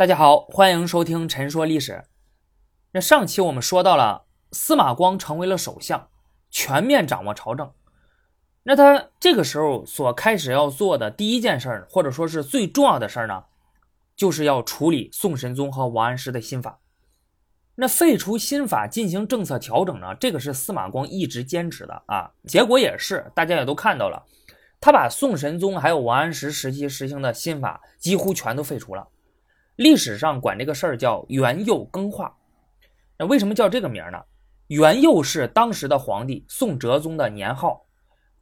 大家好，欢迎收听《陈说历史》。那上期我们说到了司马光成为了首相，全面掌握朝政。那他这个时候所开始要做的第一件事儿，或者说是最重要的事儿呢，就是要处理宋神宗和王安石的新法。那废除新法进行政策调整呢，这个是司马光一直坚持的啊。结果也是，大家也都看到了，他把宋神宗还有王安石时期实行的新法几乎全都废除了。历史上管这个事儿叫元佑更化。那为什么叫这个名呢？元佑是当时的皇帝宋哲宗的年号。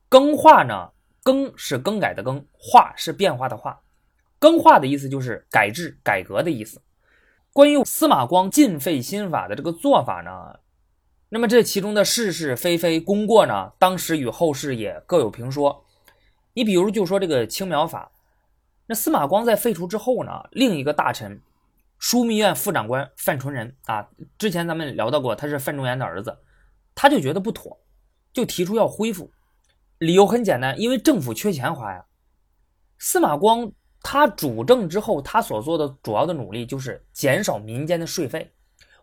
更化呢？更是更改的更，化是变化的化。更化的意思就是改制、改革的意思。关于司马光禁废新法的这个做法呢，那么这其中的是是非非、功过呢，当时与后世也各有评说。你比如就说这个青苗法，那司马光在废除之后呢，另一个大臣枢密院副长官范纯仁啊，之前咱们聊到过，他是范仲淹的儿子，他就觉得不妥，就提出要恢复。理由很简单，因为政府缺钱花呀。司马光他主政之后，他所做的主要的努力就是减少民间的税费，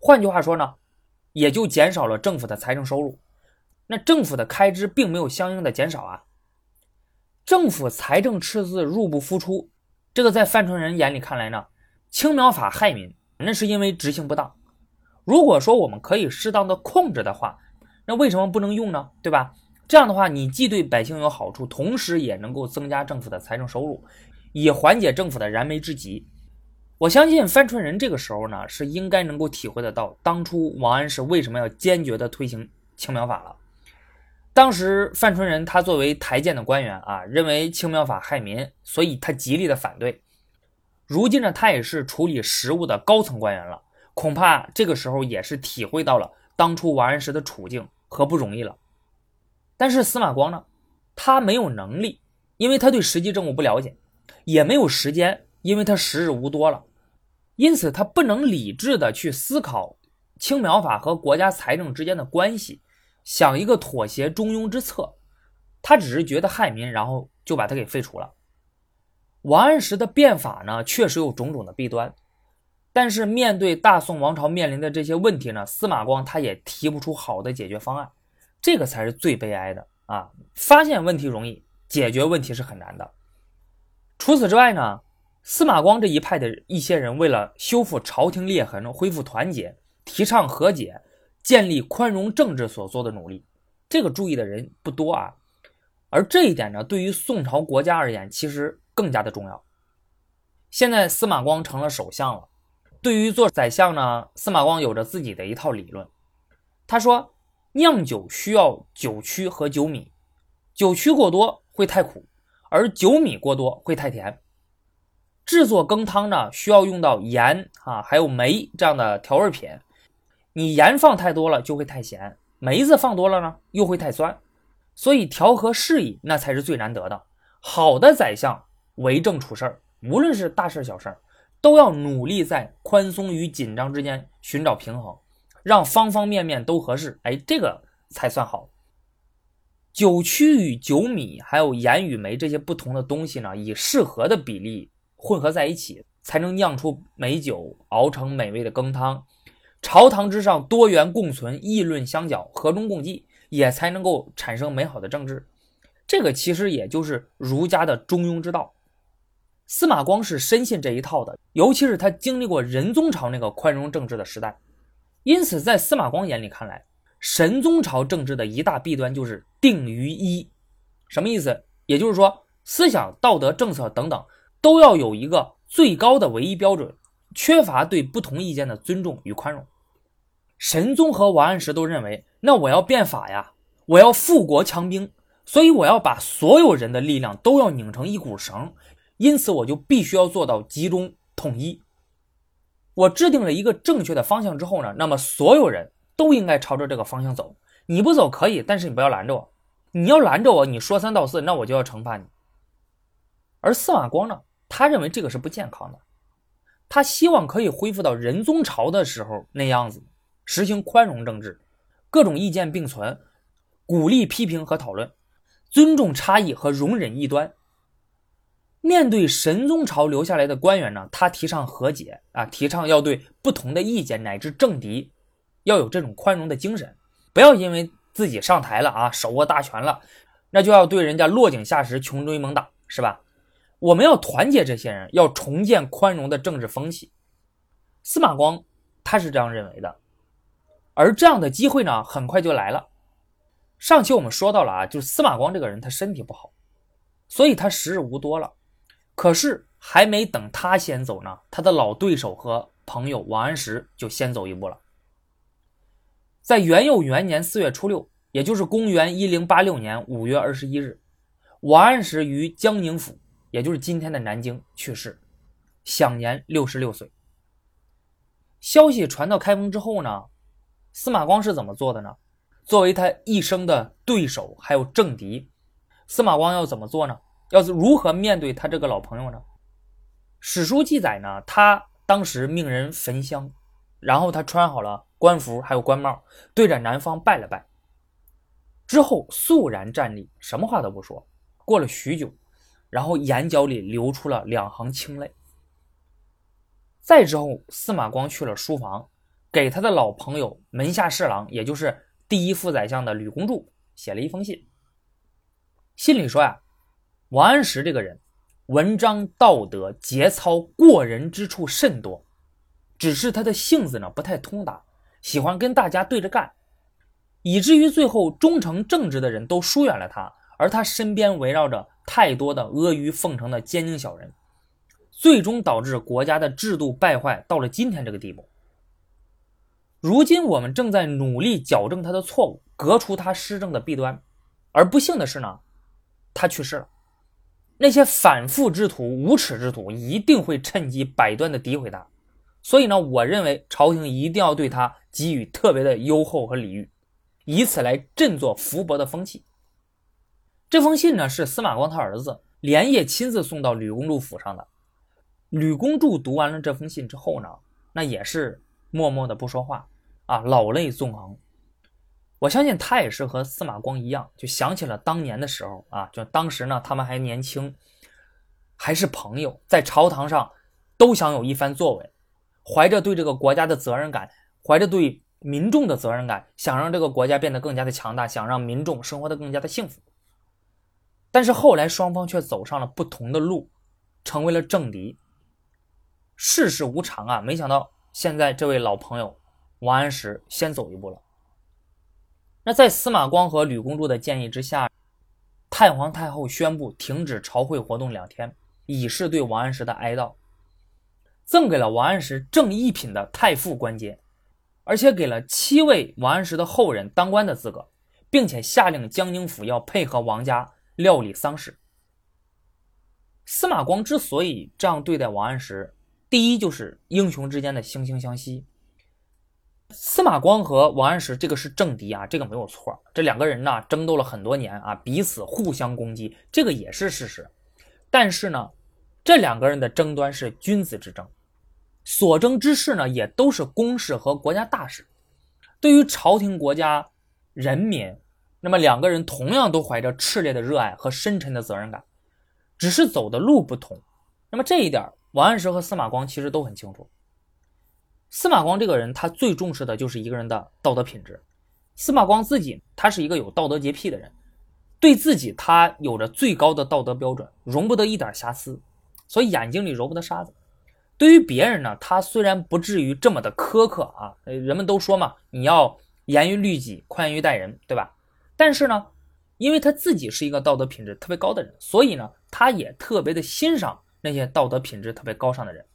换句话说呢，也就减少了政府的财政收入。那政府的开支并没有相应的减少啊，政府财政赤字入不敷出，这个在范纯仁眼里看来呢，青苗法害民，那是因为执行不当。如果说我们可以适当的控制的话，那为什么不能用呢？对吧？这样的话，你既对百姓有好处，同时也能够增加政府的财政收入，以缓解政府的燃眉之急。我相信范纯仁这个时候呢，是应该能够体会得到当初王安石为什么要坚决的推行青苗法了。当时范纯仁他作为台谏的官员啊，认为青苗法害民，所以他极力的反对。如今呢，他也是处理实务的高层官员了，恐怕这个时候也是体会到了当初王安石的处境和不容易了。但是司马光呢，他没有能力，因为他对实际政务不了解，也没有时间，因为他时日无多了，因此他不能理智的去思考青苗法和国家财政之间的关系，想一个妥协中庸之策，他只是觉得害民，然后就把他给废除了。王安石的变法呢，确实有种种的弊端，但是面对大宋王朝面临的这些问题呢，司马光他也提不出好的解决方案。这个才是最悲哀的啊！发现问题容易，解决问题是很难的。除此之外呢，司马光这一派的一些人为了修复朝廷裂痕、恢复团结、提倡和解、建立宽容政治所做的努力，这个注意的人不多啊。而这一点呢，对于宋朝国家而言，其实更加的重要。现在司马光成了首相了，对于做宰相呢，司马光有着自己的一套理论。他说。酿酒需要酒曲和酒米，酒曲过多会太苦，而酒米过多会太甜。制作羹汤呢，需要用到盐啊，还有梅这样的调味品。你盐放太多了就会太咸，梅子放多了呢又会太酸。所以调和适宜那才是最难得的。好的宰相为政处事儿，无论是大事小事儿，都要努力在宽松与紧张之间寻找平衡。让方方面面都合适，哎，这个才算好。酒曲与酒米，还有盐与梅这些不同的东西呢，以适合的比例混合在一起，才能酿出美酒，熬成美味的羹汤。朝堂之上多元共存，议论相角，和衷共济，也才能够产生美好的政治。这个其实也就是儒家的中庸之道。司马光是深信这一套的，尤其是他经历过仁宗朝那个宽容政治的时代。因此，在司马光眼里看来，神宗朝政治的一大弊端就是定于一，什么意思？也就是说，思想、道德、政策等等都要有一个最高的唯一标准，缺乏对不同意见的尊重与宽容。神宗和王安石都认为，那我要变法呀，我要富国强兵，所以我要把所有人的力量都要拧成一股绳，因此我就必须要做到集中统一。我制定了一个正确的方向之后呢，那么所有人都应该朝着这个方向走。你不走可以，但是你不要拦着我。你要拦着我，你说三道四，那我就要惩罚你。而司马光呢，他认为这个是不健康的，他希望可以恢复到仁宗朝的时候那样子，实行宽容政治，各种意见并存，鼓励批评和讨论，尊重差异和容忍异端。面对神宗朝留下来的官员呢，他提倡和解啊，提倡要对不同的意见乃至政敌要有这种宽容的精神，不要因为自己上台了啊，手握大权了，那就要对人家落井下石、穷追猛打，是吧？我们要团结这些人，要重建宽容的政治风气。司马光他是这样认为的，而这样的机会呢，很快就来了。上期我们说到了啊，就是司马光这个人，他身体不好，所以他时日无多了。可是还没等他先走呢，他的老对手和朋友王安石就先走一步了。在元佑元年四月初六，也就是公元一零八六年五月二十一日，王安石于江宁府，也就是今天的南京去世，享年六十六岁。消息传到开封之后呢，司马光是怎么做的呢？作为他一生的对手还有政敌，司马光要怎么做呢？要是如何面对他这个老朋友呢？史书记载呢，他当时命人焚香，然后他穿好了官服还有官帽，对着南方拜了拜，之后肃然站立，什么话都不说。过了许久，然后眼角里流出了两行清泪。再之后，司马光去了书房，给他的老朋友门下侍郎，也就是第一副宰相的吕公著写了一封信，信里说呀。王安石这个人，文章道德节操过人之处甚多，只是他的性子呢不太通达，喜欢跟大家对着干，以至于最后忠诚正直的人都疏远了他，而他身边围绕着太多的阿谀奉承的奸佞小人，最终导致国家的制度败坏到了今天这个地步。如今我们正在努力矫正他的错误，革除他施政的弊端，而不幸的是呢，他去世了。那些反复之徒、无耻之徒一定会趁机百端的诋毁他，所以呢，我认为朝廷一定要对他给予特别的优厚和礼遇，以此来振作福伯的风气。这封信呢，是司马光他儿子连夜亲自送到吕公著府上的。吕公著读完了这封信之后呢，那也是默默的不说话啊，老泪纵横。我相信他也是和司马光一样，就想起了当年的时候啊，就当时呢，他们还年轻，还是朋友，在朝堂上都想有一番作为，怀着对这个国家的责任感，怀着对民众的责任感，想让这个国家变得更加的强大，想让民众生活的更加的幸福。但是后来双方却走上了不同的路，成为了政敌。世事无常啊，没想到现在这位老朋友王安石先走一步了。那在司马光和吕公著的建议之下，太皇太后宣布停止朝会活动两天，以示对王安石的哀悼，赠给了王安石正一品的太傅官阶，而且给了七位王安石的后人当官的资格，并且下令江宁府要配合王家料理丧事。司马光之所以这样对待王安石，第一就是英雄之间的惺惺相惜。司马光和王安石这个是政敌啊，这个没有错。这两个人呢争斗了很多年啊，彼此互相攻击，这个也是事实。但是呢，这两个人的争端是君子之争，所争之事呢也都是公事和国家大事。对于朝廷、国家、人民，那么两个人同样都怀着炽烈的热爱和深沉的责任感，只是走的路不同。那么这一点，王安石和司马光其实都很清楚。司马光这个人，他最重视的就是一个人的道德品质。司马光自己，他是一个有道德洁癖的人，对自己他有着最高的道德标准，容不得一点瑕疵，所以眼睛里揉不得沙子。对于别人呢，他虽然不至于这么的苛刻啊，人们都说嘛，你要严于律己，宽于待人，对吧？但是呢，因为他自己是一个道德品质特别高的人，所以呢，他也特别的欣赏那些道德品质特别高尚的人。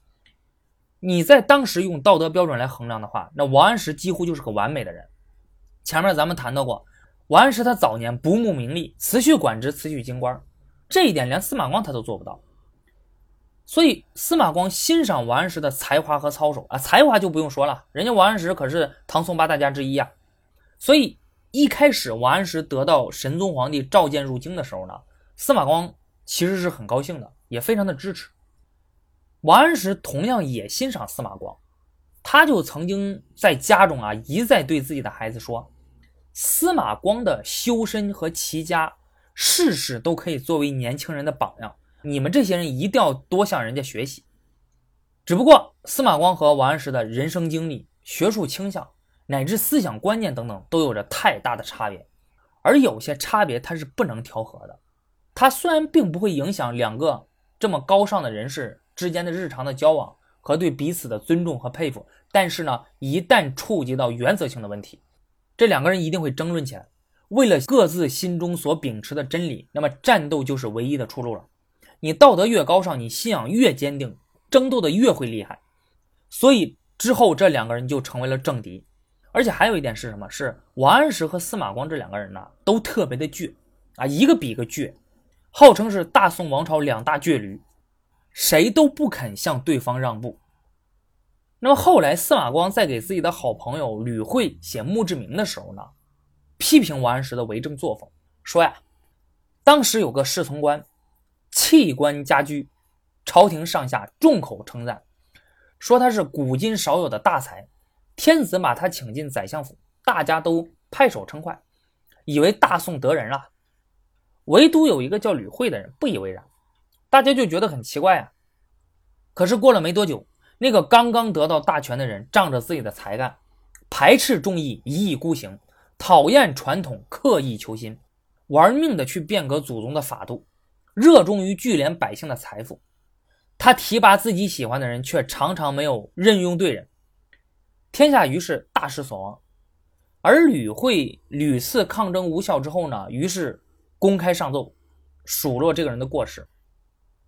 你在当时用道德标准来衡量的话，那王安石几乎就是个完美的人。前面咱们谈到过，王安石他早年不慕名利，辞去官职，辞去京官，这一点连司马光他都做不到。所以司马光欣赏王安石的才华和操守啊，才华就不用说了，人家王安石可是唐宋八大家之一啊。所以一开始王安石得到神宗皇帝召见入京的时候呢，司马光其实是很高兴的，也非常的支持。王安石同样也欣赏司马光，他就曾经在家中啊一再对自己的孩子说：“司马光的修身和齐家，事事都可以作为年轻人的榜样。你们这些人一定要多向人家学习。只不过司马光和王安石的人生经历、学术倾向乃至思想观念等等都有着太大的差别，而有些差别它是不能调和的。它虽然并不会影响两个这么高尚的人士之间的日常的交往和对彼此的尊重和佩服，但是呢，一旦触及到原则性的问题，这两个人一定会争论起来。为了各自心中所秉持的真理，那么战斗就是唯一的出路了。你道德越高尚，你信仰越坚定，争斗的越会厉害。所以之后这两个人就成为了政敌。而且还有一点是什么？是王安石和司马光这两个人呢，都特别的倔啊，一个比一个倔，号称是大宋王朝两大倔驴，谁都不肯向对方让步。那么后来司马光在给自己的好朋友吕惠写墓志铭的时候呢？批评王安石的为政作风，说呀，当时有个侍从官，弃官家居，朝廷上下众口称赞，说他是古今少有的大才，天子把他请进宰相府，大家都拍手称快，以为大宋得人了。唯独有一个叫吕惠的人不以为然，大家就觉得很奇怪啊。可是过了没多久，那个刚刚得到大权的人仗着自己的才干，排斥众议，一意孤行。讨厌传统，刻意求新，玩命的去变革祖宗的法度，热衷于聚敛百姓的财富。他提拔自己喜欢的人，却常常没有任用对人，天下于是大失所望。而吕惠屡次抗争无效之后呢，于是公开上奏，数落这个人的过失，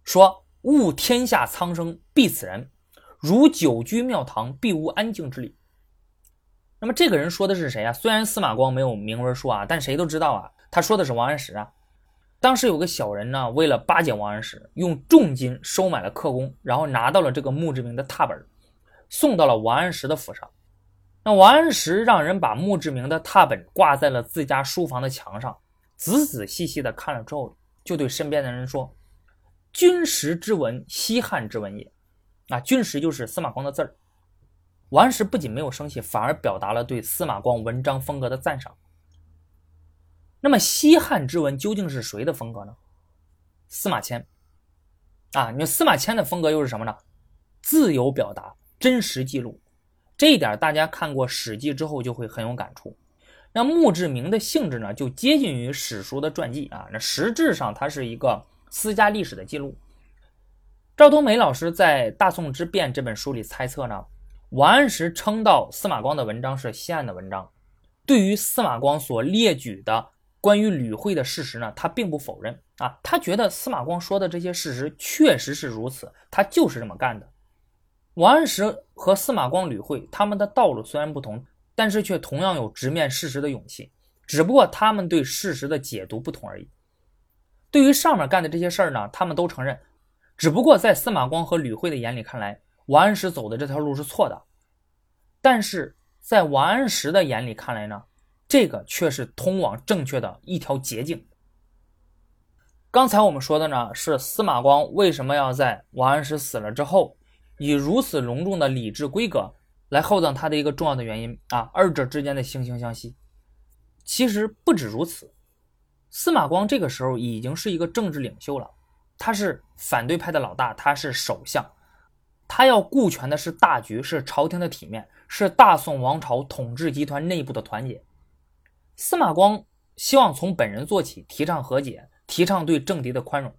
说：“悟天下苍生必此人，如久居庙堂，必无安静之理。”那么这个人说的是谁啊？虽然司马光没有明文说啊，但谁都知道啊，他说的是王安石啊。当时有个小人呢，为了巴结王安石，用重金收买了刻工，然后拿到了这个墓志铭的拓本，送到了王安石的府上。那王安石让人把墓志铭的拓本挂在了自家书房的墙上，仔仔细细的看了之后，就对身边的人说：“君实之文，西汉之文也。”啊，君实就是司马光的字儿。王安石不仅没有生气，反而表达了对司马光文章风格的赞赏。那么西汉之文究竟是谁的风格呢？司马迁啊，你说司马迁的风格又是什么呢？自由表达，真实记录。这一点大家看过《史记》之后就会很有感触。那墓志铭的性质呢，就接近于史书的传记啊。那实质上它是一个私家历史的记录。赵冬梅老师在《大宋之变》这本书里猜测呢。王安石称道司马光的文章是西汉的文章，对于司马光所列举的关于吕惠的事实呢，他并不否认啊，他觉得司马光说的这些事实确实是如此，他就是这么干的。王安石和司马光、吕惠他们的道路虽然不同，但是却同样有直面事实的勇气，只不过他们对事实的解读不同而已。对于上面干的这些事儿呢，他们都承认，只不过在司马光和吕惠的眼里看来。王安石走的这条路是错的，但是在王安石的眼里看来呢，这个却是通往正确的一条捷径。刚才我们说的呢，是司马光为什么要在王安石死了之后，以如此隆重的礼制规格来厚葬他的一个重要的原因啊，二者之间的惺惺相惜。其实不止如此，司马光这个时候已经是一个政治领袖了，他是反对派的老大，他是首相。他要顾全的是大局，是朝廷的体面，是大宋王朝统治集团内部的团结。司马光希望从本人做起，提倡和解，提倡对政敌的宽容。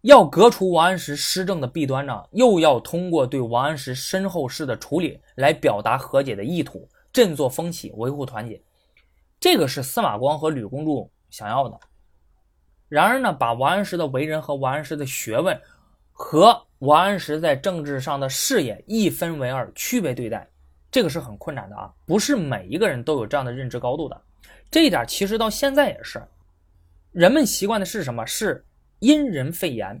要革除王安石施政的弊端呢，又要通过对王安石身后事的处理来表达和解的意图，振作风气，维护团结。这个是司马光和吕公主想要的。然而呢，把王安石的为人和王安石的学问。和王安石在政治上的事业一分为二，区别对待，这个是很困难的啊！不是每一个人都有这样的认知高度的。这一点其实到现在也是，人们习惯的是什么？是因人废言，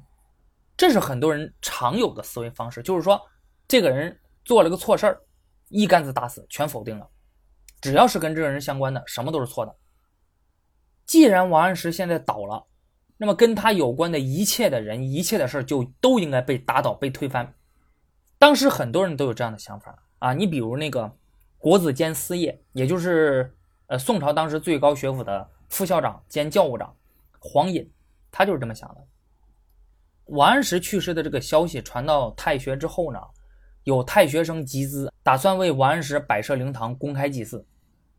这是很多人常有的思维方式。就是说，这个人做了个错事儿，一竿子打死，全否定了。只要是跟这个人相关的，什么都是错的。既然王安石现在倒了。那么跟他有关的一切的人、一切的事儿就都应该被打倒、被推翻。当时很多人都有这样的想法啊，你比如那个国子监司业，也就是呃宋朝当时最高学府的副校长兼教务长黄隐，他就是这么想的。王安石去世的这个消息传到太学之后呢，有太学生集资，打算为王安石摆设灵堂，公开祭祀，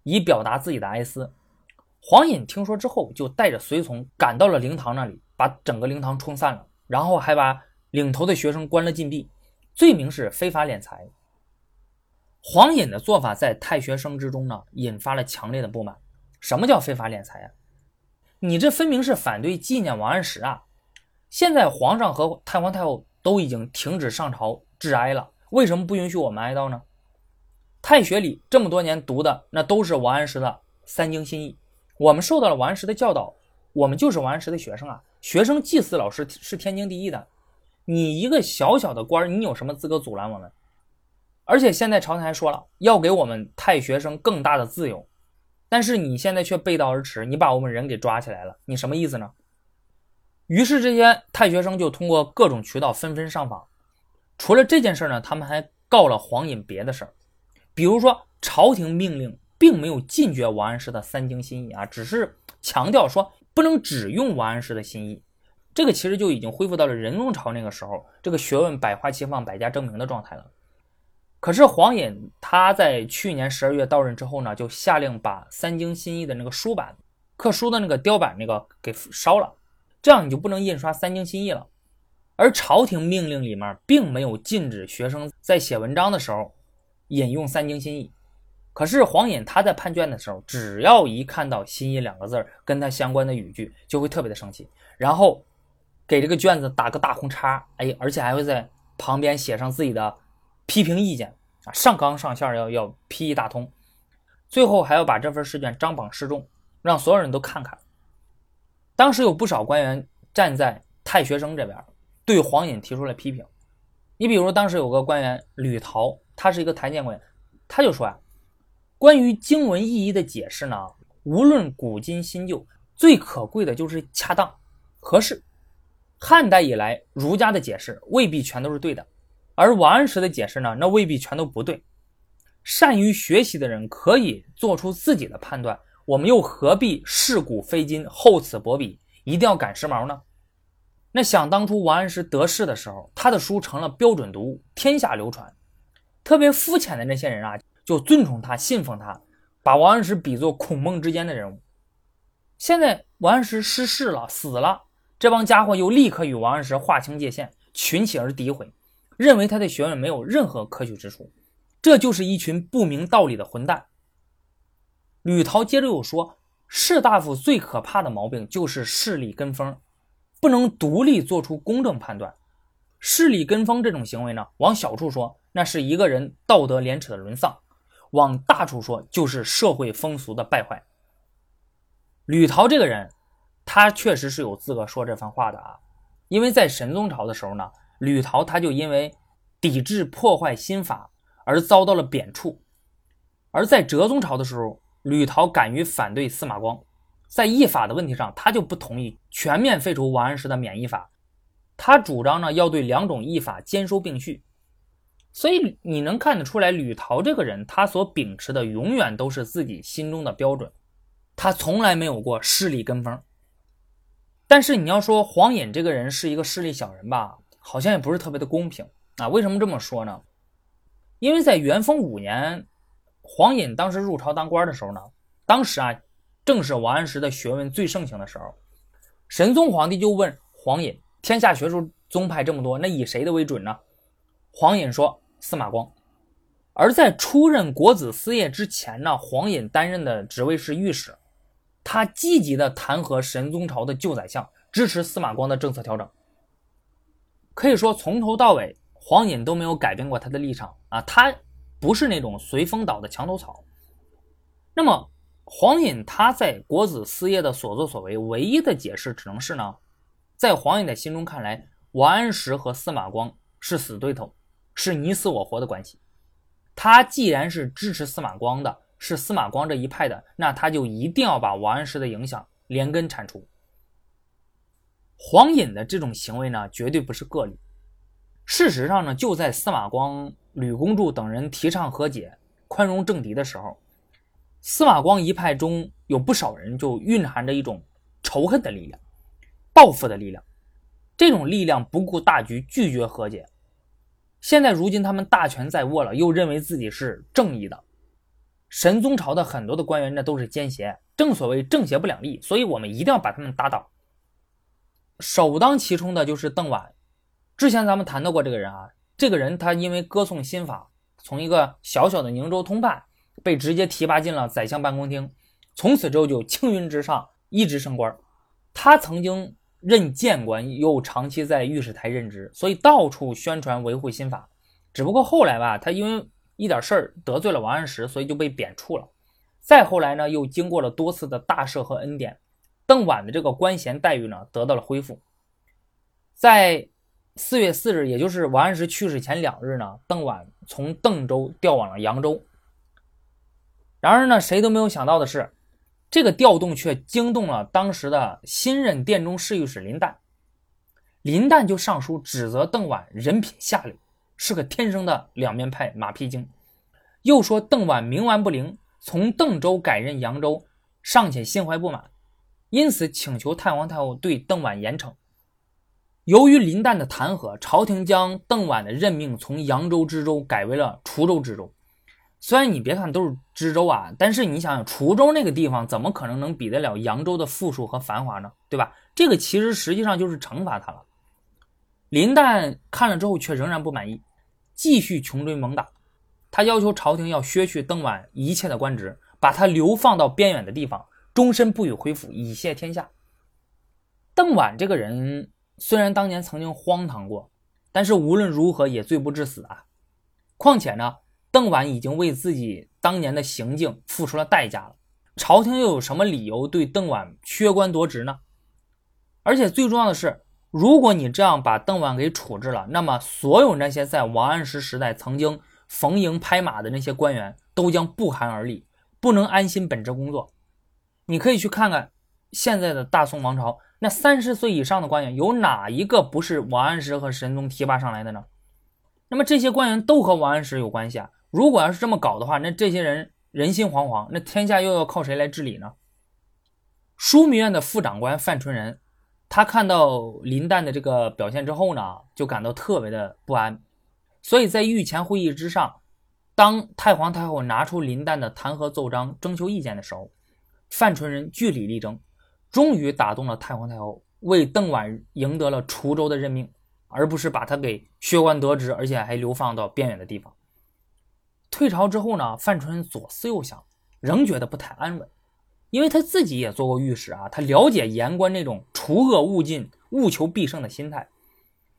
以表达自己的哀思。黄隐听说之后，就带着随从赶到了灵堂那里，把整个灵堂冲散了，然后还把领头的学生关了禁闭，罪名是非法敛财。黄隐的做法在太学生之中呢，引发了强烈的不满。什么叫非法敛财啊？你这分明是反对纪念王安石啊！现在皇上和太皇太后都已经停止上朝致哀了，为什么不允许我们哀悼呢？太学里这么多年读的那都是王安石的三经新义，我们受到了王安石的教导，我们就是王安石的学生啊！学生祭祀老师是天经地义的，你一个小小的官你有什么资格阻拦我们？而且现在朝廷还说了，要给我们太学生更大的自由。但是你现在却背道而驰，你把我们人给抓起来了，你什么意思呢？于是这些太学生就通过各种渠道纷纷上访。除了这件事呢，他们还告了黄隐别的事儿，比如说朝廷命令并没有禁绝王安石的三经心意啊，只是强调说不能只用王安石的心意。这个其实就已经恢复到了仁宗朝那个时候，这个学问百花齐放、百家争鸣的状态了。可是黄隐他在去年十二月到任之后呢，就下令把三经新义的那个书版、刻书的那个雕版那个给烧了，这样你就不能印刷三经新义了。而朝廷命令里面并没有禁止学生在写文章的时候引用三经新义。可是黄隐他在判卷的时候，只要一看到“新义”两个字跟他相关的语句，就会特别的生气，然后给这个卷子打个大红叉，哎，而且还会在旁边写上自己的。批评意见啊，上纲上线要要批一大通，最后还要把这份试卷张榜示众，让所有人都看看。当时有不少官员站在太学生这边，对黄隐提出了批评。你比如当时有个官员吕陶，他是一个台谏官员，他就说啊，关于经文意义的解释呢，无论古今新旧，最可贵的就是恰当、合适。汉代以来，儒家的解释未必全都是对的。而王安石的解释呢，那未必全都不对。善于学习的人可以做出自己的判断，我们又何必视古非今，厚此薄彼，一定要赶时髦呢？那想当初王安石得势的时候，他的书成了标准读物，天下流传。特别肤浅的那些人啊，就尊崇他，信奉他，把王安石比作孔孟之间的人物。现在王安石失势了，死了，这帮家伙又立刻与王安石划清界限，群起而诋毁。认为他的学问没有任何可取之处，这就是一群不明道理的混蛋。吕陶接着又说，士大夫最可怕的毛病就是势力跟风，不能独立做出公正判断。势力跟风这种行为呢，往小处说，那是一个人道德廉耻的沦丧；往大处说，就是社会风俗的败坏。吕陶这个人，他确实是有资格说这番话的啊，因为在神宗朝的时候呢。吕陶他就因为抵制破坏新法而遭到了贬黜，而在哲宗朝的时候，吕陶敢于反对司马光，在议法的问题上，他就不同意全面废除王安石的免议法，他主张呢要对两种议法兼收并蓄，所以你能看得出来，吕陶这个人他所秉持的永远都是自己心中的标准，他从来没有过势力跟风。但是你要说黄隐这个人是一个势利小人吧？好像也不是特别的公平啊？为什么这么说呢？因为在元丰五年，黄隐当时入朝当官的时候呢，当时啊，正是王安石的学问最盛行的时候。神宗皇帝就问黄隐：“天下学术宗派这么多，那以谁的为准呢？”黄隐说：“司马光。”而在出任国子司业之前呢，黄隐担任的职位是御史，他积极的弹劾神宗朝的旧宰相，支持司马光的政策调整。可以说，从头到尾，黄隐都没有改变过他的立场啊！他不是那种随风倒的墙头草。那么，黄隐他在国子司业的所作所为，唯一的解释只能是呢，在黄隐的心中看来，王安石和司马光是死对头，是你死我活的关系。他既然是支持司马光的，是司马光这一派的，那他就一定要把王安石的影响连根铲除。黄隐的这种行为呢，绝对不是个例。事实上呢，就在司马光、吕公著等人提倡和解、宽容政敌的时候，司马光一派中有不少人就蕴含着一种仇恨的力量、报复的力量。这种力量不顾大局，拒绝和解。现在如今他们大权在握了，又认为自己是正义的。神宗朝的很多的官员那都是奸邪，正所谓正邪不两立，所以我们一定要把他们打倒。首当其冲的就是邓婉。之前咱们谈到过这个人啊，这个人他因为歌颂新法，从一个小小的宁州通判，被直接提拔进了宰相办公厅，从此之后就青云直上，一直升官。他曾经。任谏官，又长期在御史台任职，所以到处宣传维护新法。只不过后来吧，他因为一点事儿得罪了王安石，所以就被贬黜了。再后来呢，又经过了多次的大赦和恩典，邓婉的这个官衔待遇呢得到了恢复。在四月四日，也就是王安石去世前两日呢，邓婉从邓州调往了扬州。然而呢，谁都没有想到的是。这个调动却惊动了当时的新任殿中侍御史林旦，林旦就上书指责邓婉人品下流，是个天生的两面派马屁精，又说邓婉冥顽不灵，从邓州改任扬州尚且心怀不满，因此请求太皇太后对邓婉严惩。由于林旦的弹劾，朝廷将邓婉的任命从扬州知州改为了滁州知州。虽然你别看都是知州啊，但是你想想，滁州那个地方怎么可能能比得了扬州的富庶和繁华呢？对吧？这个其实实际上就是惩罚他了。林旦看了之后却仍然不满意，继续穷追猛打。他要求朝廷要削去邓婉一切的官职，把他流放到边远的地方，终身不予恢复，以谢天下。邓婉这个人虽然当年曾经荒唐过，但是无论如何也罪不至死啊。况且呢？邓婉已经为自己当年的行径付出了代价了，朝廷又有什么理由对邓婉削官夺职呢？而且最重要的是，如果你这样把邓婉给处置了，那么所有那些在王安石时代曾经逢迎拍马的那些官员都将不寒而栗，不能安心本职工作。你可以去看看现在的大宋王朝，那三十岁以上的官员有哪一个不是王安石和神宗提拔上来的呢？那么这些官员都和王安石有关系啊。如果要是这么搞的话，那这些人人心惶惶，那天下又要靠谁来治理呢？枢密院的副长官范纯仁，他看到林旦的这个表现之后呢，就感到特别的不安。所以在御前会议之上，当太皇太后拿出林旦的弹劾奏章征求意见的时候，范纯仁据理力争，终于打动了太皇太后，为邓婉赢得了滁州的任命，而不是把他给削官得职，而且还流放到边远的地方。退朝之后呢，范纯左思右想，仍觉得不太安稳，因为他自己也做过御史啊，他了解言官那种除恶务尽、务求必胜的心态。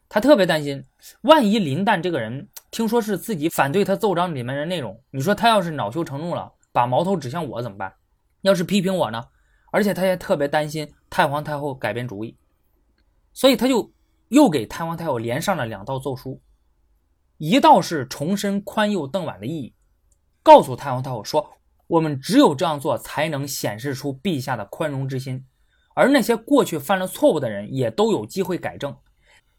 他特别担心，万一林旦这个人听说是自己反对他奏章里面的内容，你说他要是恼羞成怒了，把矛头指向我怎么办？要是批评我呢？而且他也特别担心太皇太后改变主意，所以他就又给太皇太后连上了两道奏书。一道是重申宽宥邓婉的意义，告诉太皇太后说，我们只有这样做，才能显示出陛下的宽容之心，而那些过去犯了错误的人，也都有机会改正，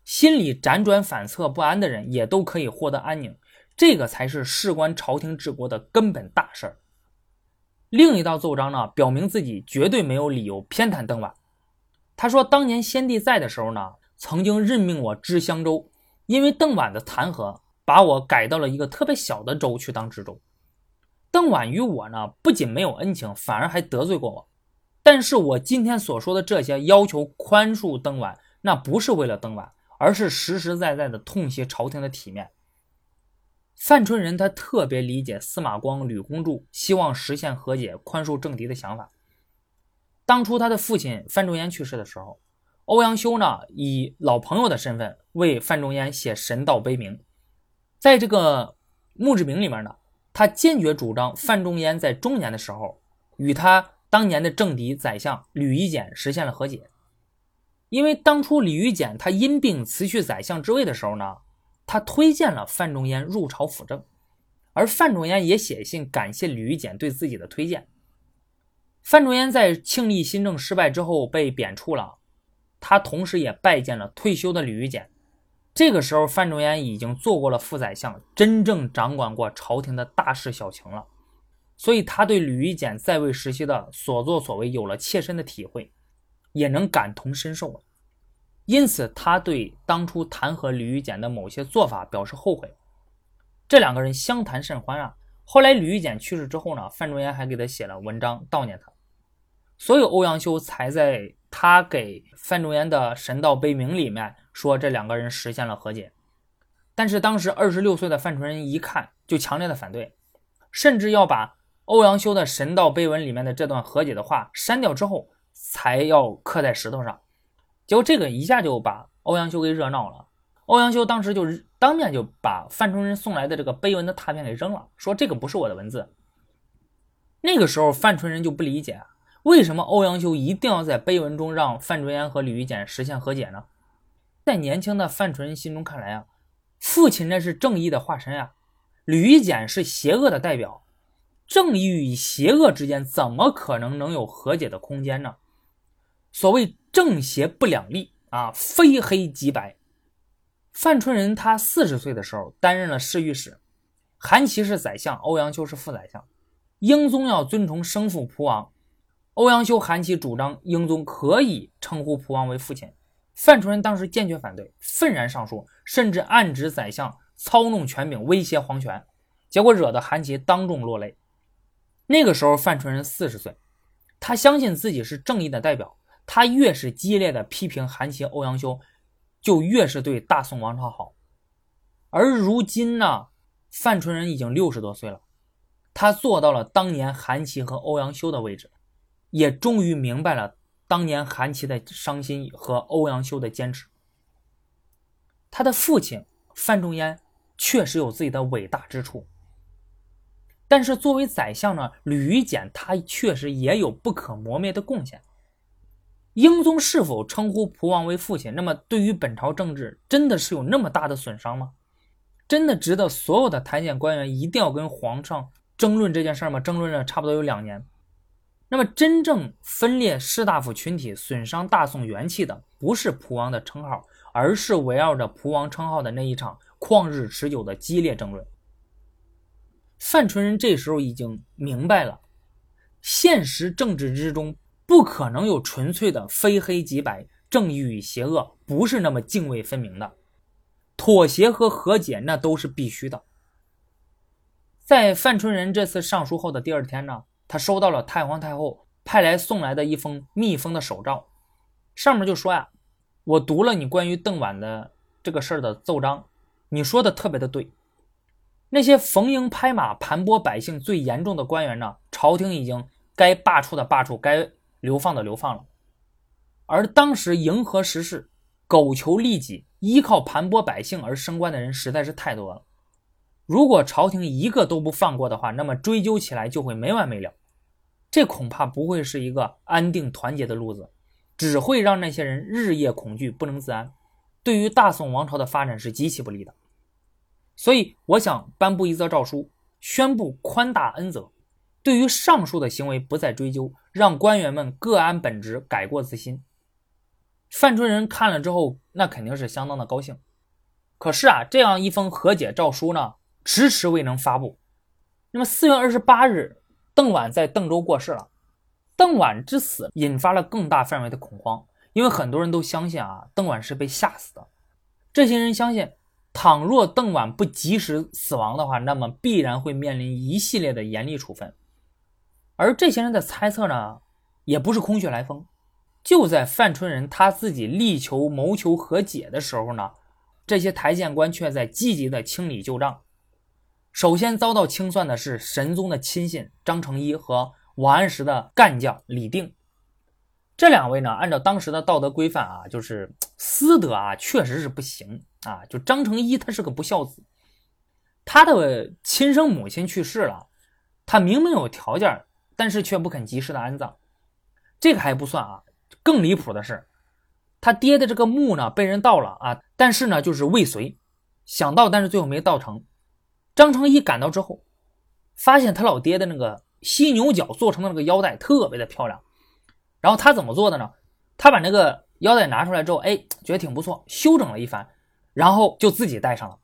心里辗转反侧不安的人，也都可以获得安宁，这个才是事关朝廷治国的根本大事儿。另一道奏章呢，表明自己绝对没有理由偏袒邓婉。他说，当年先帝在的时候呢，曾经任命我知襄州，因为邓婉的弹劾。把我改到了一个特别小的州去当知州。邓婉与我呢，不仅没有恩情，反而还得罪过我。但是我今天所说的这些要求宽恕邓婉，那不是为了邓婉，而是实实在在的痛惜朝廷的体面。范春仁他特别理解司马光、吕公著希望实现和解、宽恕政敌的想法。当初他的父亲范仲淹去世的时候，欧阳修呢以老朋友的身份为范仲淹写神道碑铭。在这个墓志铭里面呢，他坚决主张范仲淹在中年的时候与他当年的政敌宰相吕夷简实现了和解。因为当初吕夷简他因病辞去宰相之位的时候呢，他推荐了范仲淹入朝辅政，而范仲淹也写信感谢吕夷简对自己的推荐。范仲淹在庆历新政失败之后被贬黜了，他同时也拜见了退休的吕夷简。这个时候，范仲淹已经做过了副宰相，真正掌管过朝廷的大事小情了，所以他对吕夷简在位时期的所作所为有了切身的体会，也能感同身受了。因此他对当初弹劾吕玉简的某些做法表示后悔。这两个人相谈甚欢啊。后来吕玉简去世之后呢，范仲淹还给他写了文章悼念他，所以欧阳修才在他给范仲淹的《神道碑铭》里面说这两个人实现了和解。但是当时二十六岁的范纯仁一看就强烈的反对，甚至要把欧阳修的《神道碑文》里面的这段和解的话删掉之后，才要刻在石头上。结果这个一下就把欧阳修给惹恼了。欧阳修当时就当面就把范纯仁送来的这个碑文的拓片给扔了，说这个不是我的文字。那个时候范纯仁就不理解，为什么欧阳修一定要在碑文中让范仲淹和李玉简实现和解呢？在年轻的范纯心中看来啊，父亲那是正义的化身啊，吕玉简是邪恶的代表，正义与邪恶之间怎么可能能有和解的空间呢？所谓正邪不两立啊，非黑即白。范纯仁他四十岁的时候担任了侍御史，韩琦是宰相，欧阳修是副宰相。英宗要尊崇生父蒲王，欧阳修、韩琦主张英宗可以称呼蒲王为父亲。范纯仁当时坚决反对，愤然上书，甚至暗指宰相操弄权柄，威胁皇权，结果惹得韩琦当众落泪。那个时候范纯仁四十岁，他相信自己是正义的代表，他越是激烈的批评韩琦、欧阳修。就越是对大宋王朝好，而如今呢，范纯仁已经六十多岁了，他做到了当年韩琦和欧阳修的位置，也终于明白了当年韩琦的伤心和欧阳修的坚持。他的父亲范仲淹确实有自己的伟大之处，但是作为宰相呢，吕夷简他确实也有不可磨灭的贡献。英宗是否称呼蒲王为父亲？那么对于本朝政治，真的是有那么大的损伤吗？真的值得所有的台检官员一定要跟皇上争论这件事吗？争论了差不多有两年。那么真正分裂士大夫群体、损伤大宋元气的，不是蒲王的称号，而是围绕着蒲王称号的那一场旷日持久的激烈争论。范纯仁这时候已经明白了，现实政治之中。不可能有纯粹的非黑即白，正义与邪恶不是那么泾渭分明的，妥协和和解那都是必须的。在范纯仁这次上书后的第二天呢，他收到了太皇太后派来送来的一封密封的手诏，上面就说呀：“我读了你关于邓婉的这个事儿的奏章，你说的特别的对，那些逢迎拍马、盘剥百姓最严重的官员呢，朝廷已经该罢黜的罢黜，该。”流放的流放了，而当时迎合时势、苟求利己、依靠盘剥百姓而升官的人实在是太多了。如果朝廷一个都不放过的话，那么追究起来就会没完没了。这恐怕不会是一个安定团结的路子，只会让那些人日夜恐惧、不能自安，对于大宋王朝的发展是极其不利的。所以，我想颁布一则诏书，宣布宽大恩泽。对于上述的行为不再追究，让官员们各安本职，改过自新。范纯仁看了之后，那肯定是相当的高兴。可是啊，这样一封和解诏书呢，迟迟未能发布。那么四月二十八日，邓婉在邓州过世了。邓婉之死引发了更大范围的恐慌，因为很多人都相信啊，邓婉是被吓死的。这些人相信，倘若邓婉不及时死亡的话，那么必然会面临一系列的严厉处分。而这些人的猜测呢，也不是空穴来风。就在范纯仁他自己力求谋求和解的时候呢，这些台谏官却在积极的清理旧账。首先遭到清算的是神宗的亲信张承一和王安石的干将李定。这两位呢，按照当时的道德规范啊，就是私德啊，确实是不行啊。就张承一他是个不孝子，他的亲生母亲去世了，他明明有条件。但是却不肯及时的安葬，这个还不算啊，更离谱的是，他爹的这个墓呢被人盗了啊，但是呢就是未遂，想盗但是最后没盗成。张成一赶到之后，发现他老爹的那个犀牛角做成的那个腰带特别的漂亮，然后他怎么做的呢？他把那个腰带拿出来之后，哎，觉得挺不错，修整了一番，然后就自己戴上了，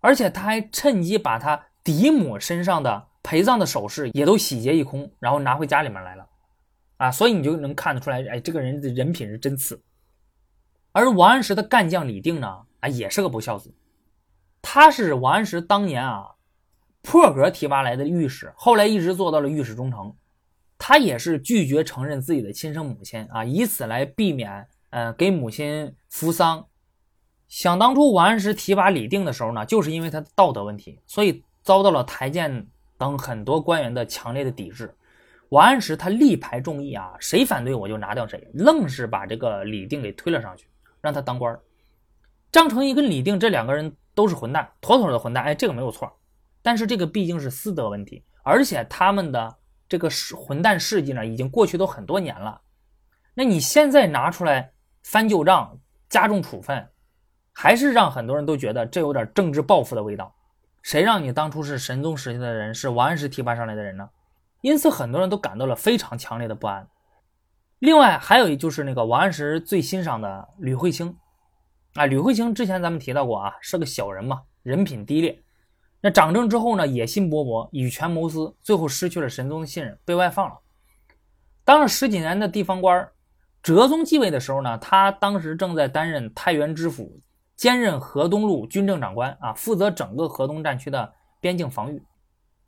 而且他还趁机把他嫡母身上的。陪葬的首饰也都洗劫一空，然后拿回家里面来了，啊，所以你就能看得出来，哎，这个人的人品是真次。而王安石的干将李定呢，啊，也是个不孝子。他是王安石当年啊破格提拔来的御史，后来一直做到了御史中丞。他也是拒绝承认自己的亲生母亲啊，以此来避免呃给母亲扶丧。想当初王安石提拔李定的时候呢，就是因为他的道德问题，所以遭到了台谏等很多官员的强烈的抵制。王安石他力排众议啊，谁反对我就拿掉谁，愣是把这个李定给推了上去，让他当官。张承义跟李定这两个人都是混蛋，妥妥的混蛋，哎，这个没有错。但是这个毕竟是私德问题，而且他们的这个混蛋事迹呢，已经过去都很多年了。那你现在拿出来翻旧账，加重处分，还是让很多人都觉得这有点政治报复的味道。谁让你当初是神宗时期的人，是王安石提拔上来的人呢？因此，很多人都感到了非常强烈的不安。另外，还有就是那个王安石最欣赏的吕惠卿，啊，吕惠卿之前咱们提到过啊，是个小人嘛，人品低劣。那掌政之后呢，野心勃勃，以权谋私，最后失去了神宗的信任，被外放了。当了十几年的地方官，哲宗继位的时候呢，他当时正在担任太原知府，兼任河东路军政长官啊，负责整个河东战区的边境防御。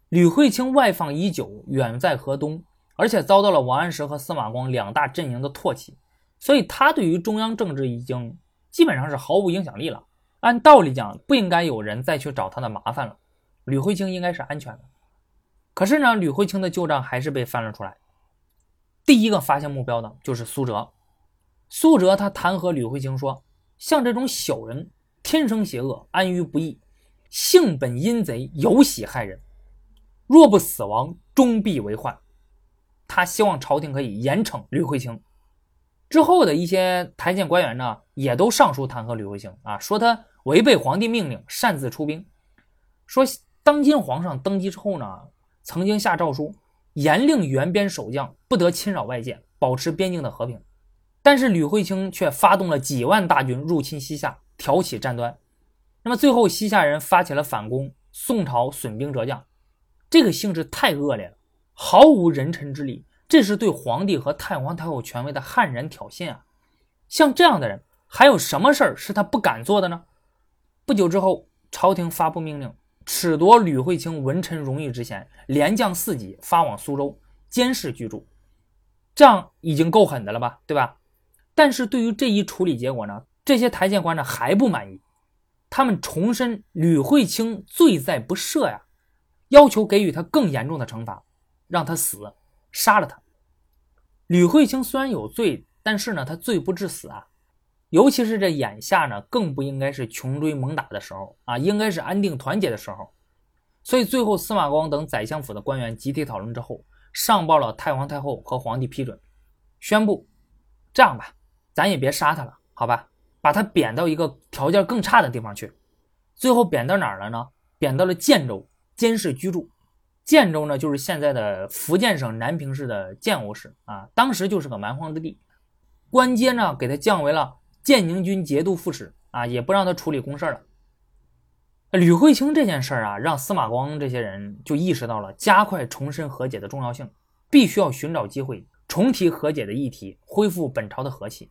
吕惠卿外放已久，远在河东，而且遭到了王安石和司马光两大阵营的唾弃，所以他对于中央政治已经基本上是毫无影响力了。按道理讲，不应该有人再去找他的麻烦了。吕惠卿应该是安全的。可是呢，吕惠卿的旧账还是被翻了出来。第一个发现目标的就是苏辙。苏辙他弹劾吕惠卿说：“像这种小人，天生邪恶，安于不义，性本阴贼，有喜害人。”若不死亡，终必为患。他希望朝廷可以严惩吕惠卿。之后的一些台谏官员呢，也都上书弹劾吕惠卿啊，说他违背皇帝命令，擅自出兵。说当今皇上登基之后呢，曾经下诏书，严令援边守将不得侵扰外界，保持边境的和平。但是吕惠卿却发动了几万大军入侵西夏，挑起战端。那么最后西夏人发起了反攻，宋朝损兵折将。这个性质太恶劣了，毫无人臣之礼，这是对皇帝和太皇太后权威的悍然挑衅啊！像这样的人，还有什么事儿是他不敢做的呢？不久之后，朝廷发布命令，褫夺吕惠卿文臣荣誉之衔，连降四级，发往苏州监视居住。这样已经够狠的了吧，对吧？但是对于这一处理结果呢，这些台谏官呢还不满意，他们重申吕惠卿罪在不赦呀。要求给予他更严重的惩罚，让他死，杀了他。吕惠卿虽然有罪，但是呢，他罪不至死啊。尤其是这眼下呢，更不应该是穷追猛打的时候啊，应该是安定团结的时候。所以最后，司马光等宰相府的官员集体讨论之后，上报了太皇太后和皇帝批准，宣布这样吧，咱也别杀他了，好吧，把他贬到一个条件更差的地方去。最后贬到哪儿了呢？贬到了建州。监视居住，建州呢，就是现在的福建省南平市的建瓯市啊，当时就是个蛮荒之地。官阶呢，给他降为了建宁军节度副使啊，也不让他处理公事了。吕惠卿这件事儿啊，让司马光这些人就意识到了加快重申和解的重要性，必须要寻找机会重提和解的议题，恢复本朝的和气。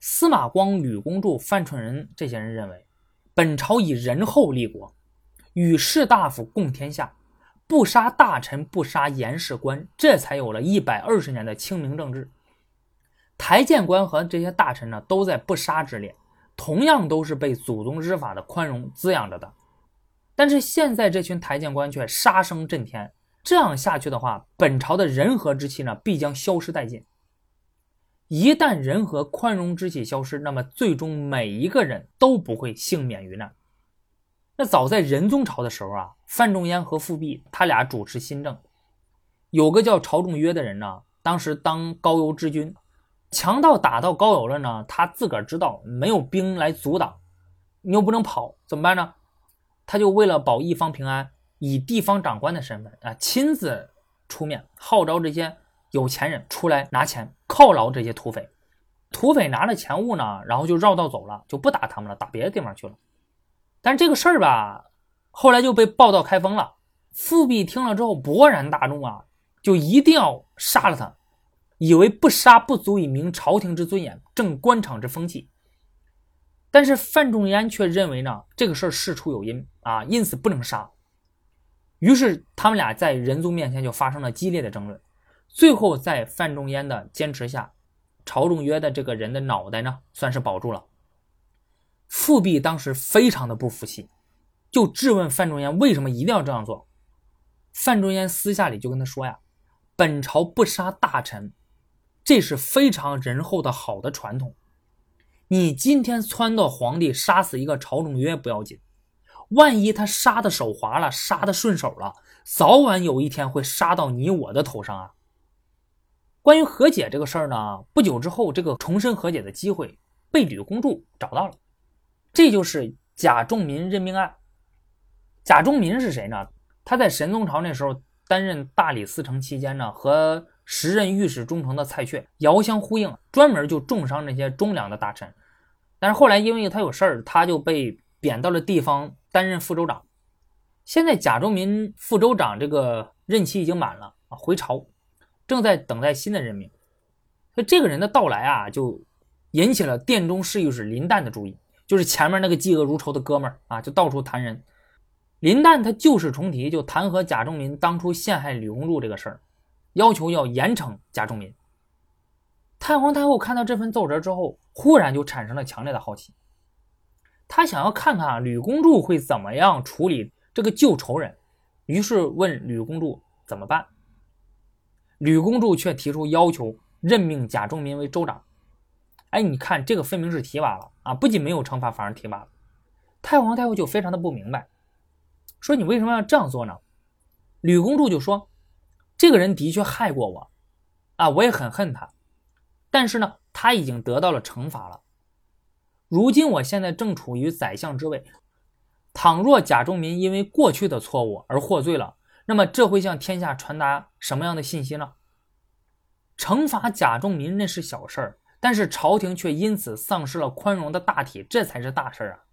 司马光、吕公著、范纯仁这些人认为，本朝以仁厚立国。与士大夫共天下，不杀大臣，不杀言事官，这才有了一百二十年的清明政治。台谏官和这些大臣呢，都在不杀之列，同样都是被祖宗之法的宽容滋养着的。但是现在这群台谏官却杀声震天，这样下去的话，本朝的人和之气呢，必将消失殆尽。一旦人和宽容之气消失，那么最终每一个人都不会幸免于难。那早在仁宗朝的时候啊，范仲淹和富弼他俩主持新政，有个叫朝仲约的人呢，当时当高邮之君，强盗打到高邮了呢，他自个儿知道没有兵来阻挡，你又不能跑，怎么办呢？他就为了保一方平安，以地方长官的身份啊，亲自出面号召这些有钱人出来拿钱犒劳这些土匪，土匪拿了钱物呢，然后就绕道走了，就不打他们了，打别的地方去了。但这个事儿吧，后来就被报道开封了。富弼听了之后勃然大怒啊，就一定要杀了他，以为不杀不足以明朝廷之尊严，正官场之风气。但是范仲淹却认为呢，这个事儿事出有因啊，因此不能杀。于是他们俩在仁宗面前就发生了激烈的争论。最后在范仲淹的坚持下，朝中约的这个人的脑袋呢，算是保住了。富弼当时非常的不服气，就质问范仲淹为什么一定要这样做。范仲淹私下里就跟他说呀：“本朝不杀大臣，这是非常仁厚的好的传统。”你今天撺掇皇帝杀死一个朝中约不要紧，万一他杀的手滑了，杀的顺手了，早晚有一天会杀到你我的头上啊！关于和解这个事儿呢，不久之后，这个重申和解的机会被吕公著找到了，这就是贾仲民任命案。贾仲民是谁呢？他在神宗朝那时候担任大理寺丞期间呢，和时任御史中丞的蔡确遥相呼应，专门就重伤那些忠良的大臣。但是后来因为他有事儿，他就被贬到了地方担任副州长。现在贾仲民副州长这个任期已经满了啊，回朝，正在等待新的任命。所以这个人的到来啊，就引起了殿中侍御史林旦的注意，就是前面那个嫉恶如仇的哥们儿啊，就到处弹人。林旦他旧事重提，就弹劾贾仲民当初陷害吕公著这个事儿。要求要严惩贾仲民。太皇太后看到这份奏折之后，忽然就产生了强烈的好奇，她想要看看吕公著会怎么样处理这个旧仇人，于是问吕公著怎么办。吕公著却提出要求，任命贾仲民为州长。哎，你看这个分明是提拔了啊！不仅没有惩罚，反而提拔了。太皇太后就非常的不明白，说你为什么要这样做呢？吕公著就说。这个人的确害过我，啊，我也很恨他，但是呢，他已经得到了惩罚了。如今我现在正处于宰相之位，倘若贾仲民因为过去的错误而获罪了，那么这会向天下传达什么样的信息呢？惩罚贾仲民那是小事儿，但是朝廷却因此丧失了宽容的大体，这才是大事儿啊！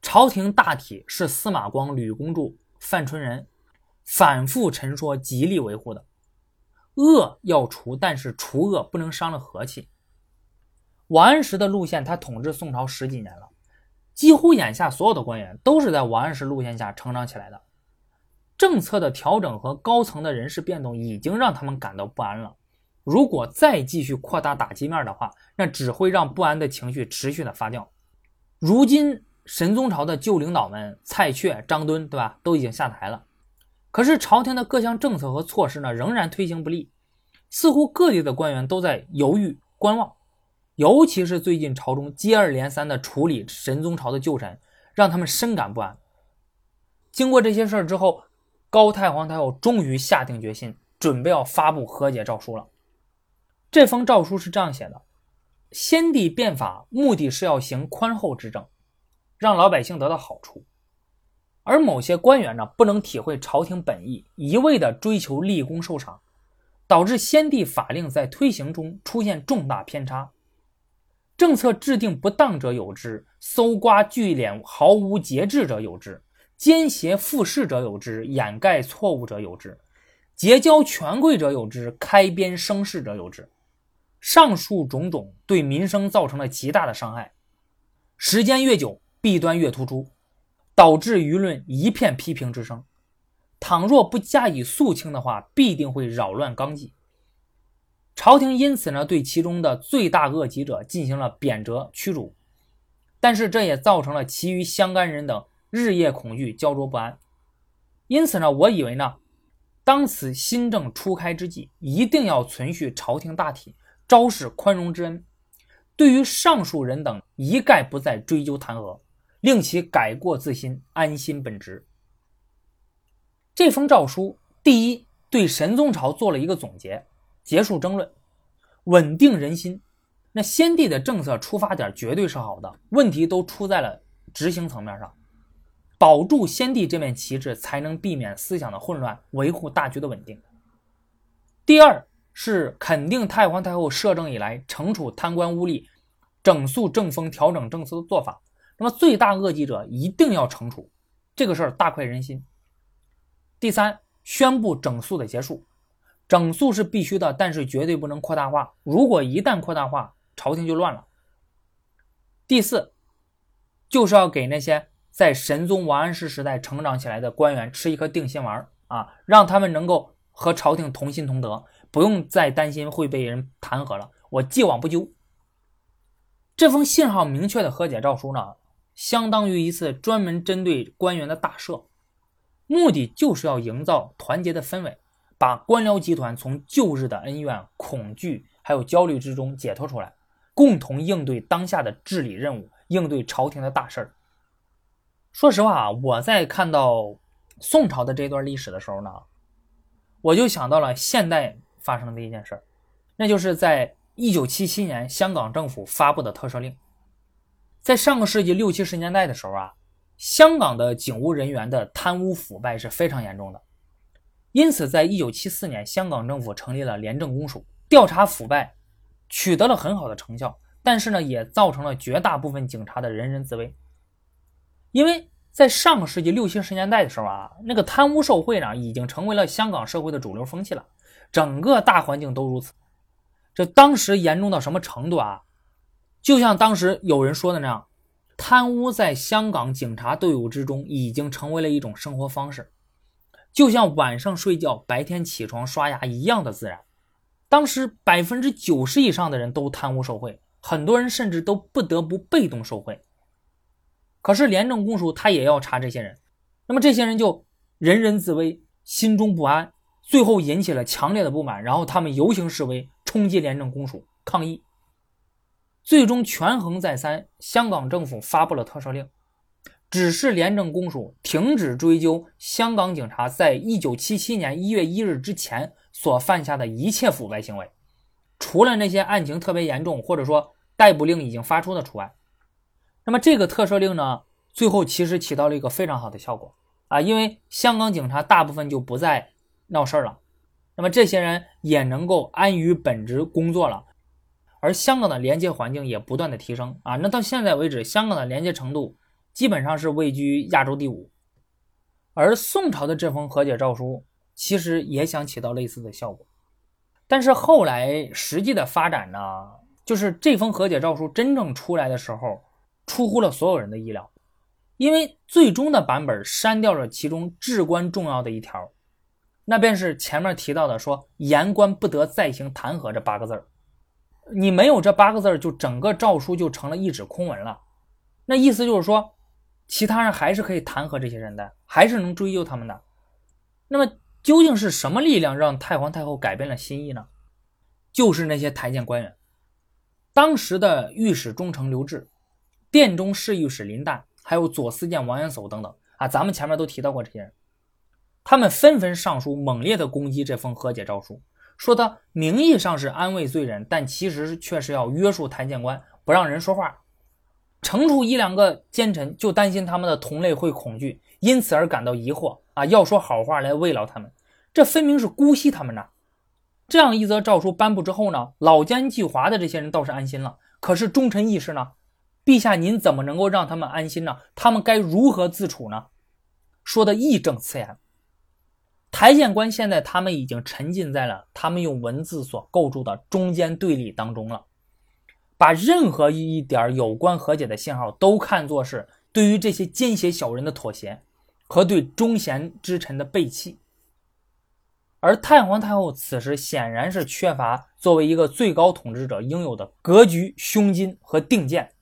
朝廷大体是司马光、吕公著、范春仁。反复陈说，极力维护的恶要除，但是除恶不能伤了和气。王安石的路线，他统治宋朝十几年了，几乎眼下所有的官员都是在王安石路线下成长起来的。政策的调整和高层的人事变动已经让他们感到不安了。如果再继续扩大打击面的话，那只会让不安的情绪持续的发酵。如今神宗朝的旧领导们，蔡确、张敦，对吧，都已经下台了。可是朝廷的各项政策和措施呢，仍然推行不力，似乎各地的官员都在犹豫观望。尤其是最近朝中接二连三的处理神宗朝的旧臣，让他们深感不安。经过这些事儿之后，高太皇太后终于下定决心，准备要发布和解诏书了。这封诏书是这样写的：先帝变法，目的是要行宽厚之政，让老百姓得到好处。而某些官员呢，不能体会朝廷本意，一味的追求立功受赏，导致先帝法令在推行中出现重大偏差，政策制定不当者有之，搜刮聚敛毫无节制者有之，奸邪附势者有之，掩盖错误者有之，结交权贵者有之，开边生事者有之。上述种种对民生造成了极大的伤害，时间越久，弊端越突出。导致舆论一片批评之声。倘若不加以肃清的话，必定会扰乱纲纪。朝廷因此呢，对其中的罪大恶极者进行了贬谪驱逐。但是这也造成了其余相干人等日夜恐惧、焦灼不安。因此呢，我以为呢，当此新政初开之际，一定要存续朝廷大体，昭示宽容之恩。对于上述人等，一概不再追究弹劾。令其改过自新，安心本职。这封诏书，第一对神宗朝做了一个总结，结束争论，稳定人心。那先帝的政策出发点绝对是好的，问题都出在了执行层面上。保住先帝这面旗帜，才能避免思想的混乱，维护大局的稳定。第二是肯定太皇太后摄政以来惩处贪官污吏、整肃政风、调整政策的做法。那么罪大恶极者一定要惩处，这个事儿大快人心。第三，宣布整肃的结束，整肃是必须的，但是绝对不能扩大化。如果一旦扩大化，朝廷就乱了。第四，就是要给那些在神宗王安石时代成长起来的官员吃一颗定心丸啊，让他们能够和朝廷同心同德，不用再担心会被人弹劾了。我既往不咎。这封信号明确的和解诏书呢，相当于一次专门针对官员的大赦，目的就是要营造团结的氛围，把官僚集团从旧日的恩怨、恐惧还有焦虑之中解脱出来，共同应对当下的治理任务，应对朝廷的大事儿。说实话啊，我在看到宋朝的这段历史的时候呢，我就想到了现代发生的一件事儿，那就是在。一九七七年，香港政府发布的特赦令，在上个世纪六七十年代的时候啊，香港的警务人员的贪污腐败是非常严重的，因此，在一九七四年，香港政府成立了廉政公署，调查腐败，取得了很好的成效，但是呢，也造成了绝大部分警察的人人自危，因为在上个世纪六七十年代的时候啊，那个贪污受贿呢，已经成为了香港社会的主流风气了，整个大环境都如此。这当时严重到什么程度啊？就像当时有人说的那样，贪污在香港警察队伍之中已经成为了一种生活方式，就像晚上睡觉、白天起床刷牙一样的自然。当时百分之九十以上的人都贪污受贿，很多人甚至都不得不被动受贿。可是廉政公署他也要查这些人，那么这些人就人人自危，心中不安，最后引起了强烈的不满，然后他们游行示威。冲击廉政公署抗议，最终权衡再三，香港政府发布了特赦令，指示廉政公署停止追究香港警察在一九七七年一月一日之前所犯下的一切腐败行为，除了那些案情特别严重或者说逮捕令已经发出的除外。那么这个特赦令呢，最后其实起到了一个非常好的效果啊，因为香港警察大部分就不再闹事儿了。那么这些人也能够安于本职工作了，而香港的连接环境也不断的提升啊。那到现在为止，香港的连接程度基本上是位居亚洲第五。而宋朝的这封和解诏书其实也想起到类似的效果，但是后来实际的发展呢，就是这封和解诏书真正出来的时候，出乎了所有人的意料，因为最终的版本删掉了其中至关重要的一条。那便是前面提到的说“言官不得再行弹劾”这八个字儿，你没有这八个字儿，就整个诏书就成了一纸空文了。那意思就是说，其他人还是可以弹劾这些人的，还是能追究他们的。那么究竟是什么力量让太皇太后改变了心意呢？就是那些台谏官员，当时的御史中丞刘志、殿中侍御史林旦，还有左司谏王元叟等等啊，咱们前面都提到过这些人。他们纷纷上书，猛烈地攻击这封和解诏书，说他名义上是安慰罪人，但其实却是要约束台谏官，不让人说话，惩处一两个奸臣，就担心他们的同类会恐惧，因此而感到疑惑啊，要说好话来慰劳他们，这分明是姑息他们呐。这样一则诏书颁布之后呢，老奸巨猾的这些人倒是安心了，可是忠臣义士呢？陛下您怎么能够让他们安心呢？他们该如何自处呢？说的义正辞严。台谏官现在他们已经沉浸在了他们用文字所构筑的中间对立当中了，把任何一点有关和解的信号都看作是对于这些奸邪小人的妥协和对忠贤之臣的背弃。而太皇太后此时显然是缺乏作为一个最高统治者应有的格局、胸襟和定见，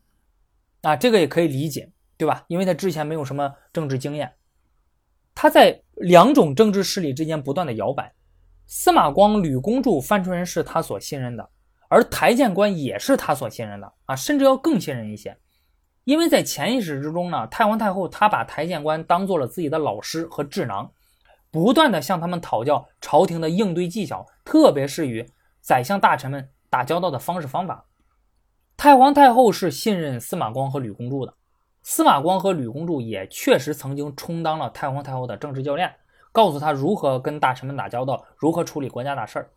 啊，这个也可以理解，对吧？因为他之前没有什么政治经验。他在两种政治势力之间不断的摇摆，司马光、吕公著、范纯仁是他所信任的，而台谏官也是他所信任的啊，甚至要更信任一些，因为在潜意识之中呢，太皇太后她把台谏官当做了自己的老师和智囊，不断的向他们讨教朝廷的应对技巧，特别是与宰相大臣们打交道的方式方法。太皇太后是信任司马光和吕公著的。司马光和吕公著也确实曾经充当了太皇太后的政治教练，告诉他如何跟大臣们打交道，如何处理国家大事儿。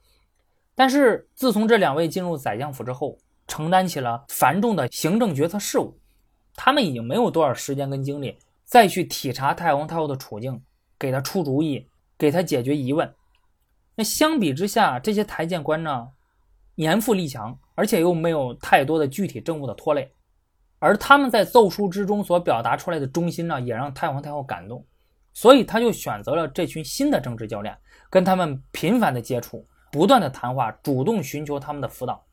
但是自从这两位进入宰相府之后，承担起了繁重的行政决策事务，他们已经没有多少时间跟精力再去体察太皇太后的处境，给他出主意，给他解决疑问。那相比之下，这些台谏官呢，年富力强，而且又没有太多的具体政务的拖累。而他们在奏书之中所表达出来的忠心呢，也让太皇太后感动，所以他就选择了这群新的政治教练，跟他们频繁的接触，不断的谈话，主动寻求他们的辅导。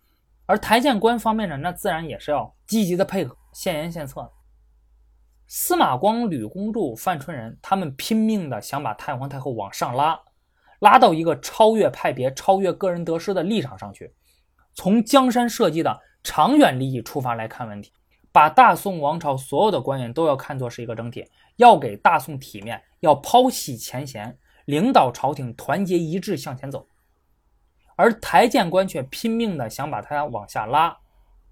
而台谏官方面呢，那自然也是要积极的配合，献言献策。司马光、吕公著、范纯仁，他们拼命的想把太皇太后往上拉，拉到一个超越派别、超越个人得失的立场上去，从江山社稷的长远利益出发来看问题。把大宋王朝所有的官员都要看作是一个整体，要给大宋体面，要抛弃前嫌，领导朝廷团结一致向前走。而台谏官却拼命的想把他往下拉，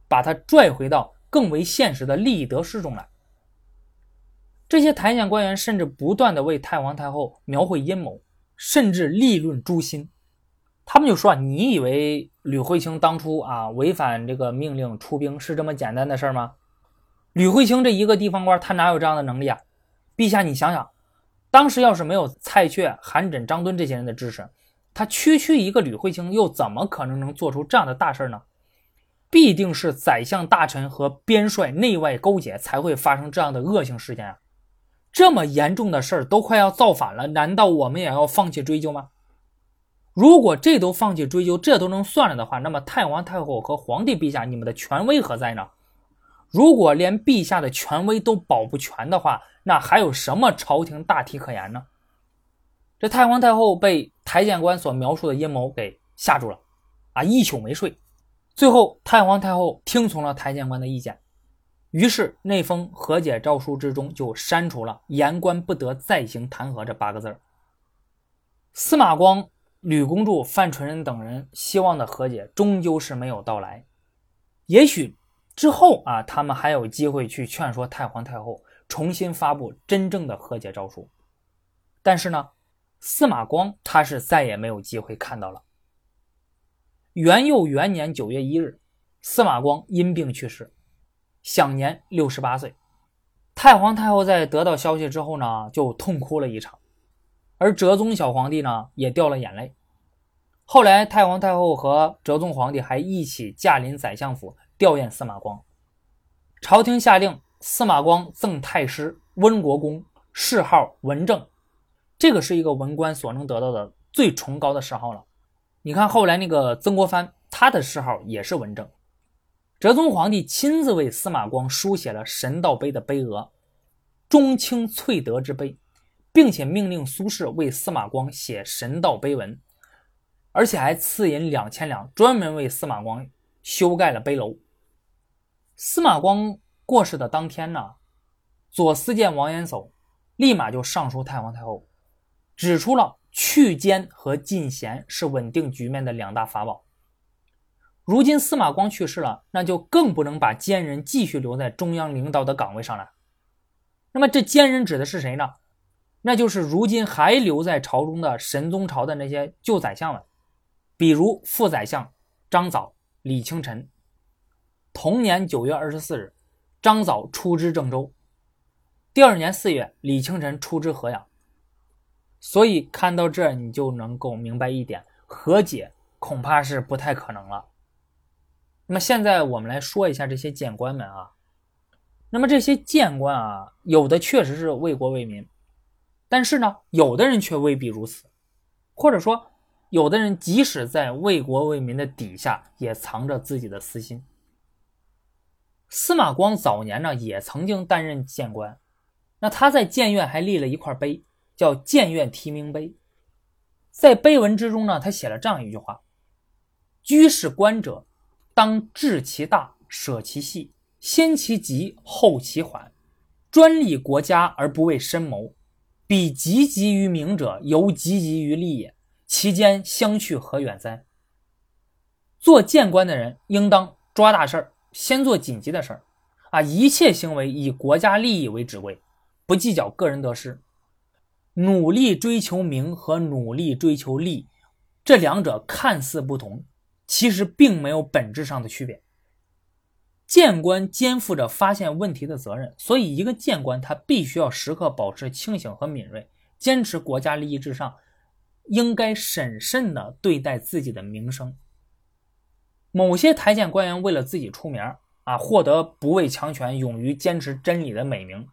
把他拽回到更为现实的利益得失中来。这些台谏官员甚至不断的为太皇太后描绘阴谋，甚至立论诛心。他们就说啊：“你以为吕惠卿当初啊违反这个命令出兵是这么简单的事儿吗？”吕慧卿这一个地方官，他哪有这样的能力啊？陛下，你想想，当时要是没有蔡确、韩缜、张敦这些人的支持，他区区一个吕慧卿，又怎么可能能做出这样的大事呢？必定是宰相大臣和边帅内外勾结，才会发生这样的恶性事件啊！这么严重的事儿都快要造反了，难道我们也要放弃追究吗？如果这都放弃追究，这都能算了的话，那么太皇太后和皇帝陛下，你们的权威何在呢？如果连陛下的权威都保不全的话，那还有什么朝廷大体可言呢？这太皇太后被台谏官所描述的阴谋给吓住了，啊，一宿没睡。最后，太皇太后听从了台谏官的意见，于是那封和解诏书之中就删除了“言官不得再行弹劾”这八个字。司马光、吕公柱、范纯仁等人希望的和解，终究是没有到来。也许。之后啊，他们还有机会去劝说太皇太后重新发布真正的和解诏书，但是呢，司马光他是再也没有机会看到了。元佑元年九月一日，司马光因病去世，享年六十八岁。太皇太后在得到消息之后呢，就痛哭了一场，而哲宗小皇帝呢也掉了眼泪。后来，太皇太后和哲宗皇帝还一起驾临宰相府。吊唁司马光，朝廷下令司马光赠太师温国公，谥号文正。这个是一个文官所能得到的最崇高的谥号了。你看后来那个曾国藩，他的谥号也是文正。哲宗皇帝亲自为司马光书写了神道碑的碑额，中清翠德之碑，并且命令苏轼为司马光写神道碑文，而且还赐银两千两，专门为司马光修盖了碑楼。司马光过世的当天呢，左司谏王延叟立马就上书太皇太后，指出了去奸和进贤是稳定局面的两大法宝。如今司马光去世了，那就更不能把奸人继续留在中央领导的岗位上了。那么这奸人指的是谁呢？那就是如今还留在朝中的神宗朝的那些旧宰相们，比如副宰相张藻、李清晨。同年九月二十四日，张藻出知郑州。第二年四月，李清晨出知河阳。所以看到这，你就能够明白一点：和解恐怕是不太可能了。那么现在我们来说一下这些谏官们啊。那么这些谏官啊，有的确实是为国为民，但是呢，有的人却未必如此，或者说，有的人即使在为国为民的底下，也藏着自己的私心。司马光早年呢，也曾经担任谏官，那他在谏院还立了一块碑，叫谏院题名碑。在碑文之中呢，他写了这样一句话：“居士官者，当治其大，舍其细，先其急，后其缓，专利国家而不为深谋。彼汲汲于名者，犹汲汲于利也，其间相去何远哉？”做谏官的人应当抓大事儿。先做紧急的事儿，啊，一切行为以国家利益为指挥，不计较个人得失。努力追求名和努力追求利，这两者看似不同，其实并没有本质上的区别。谏官肩负着发现问题的责任，所以一个谏官他必须要时刻保持清醒和敏锐，坚持国家利益至上，应该审慎地对待自己的名声。某些台谏官员为了自己出名，啊，获得不畏强权、勇于坚持真理的美名，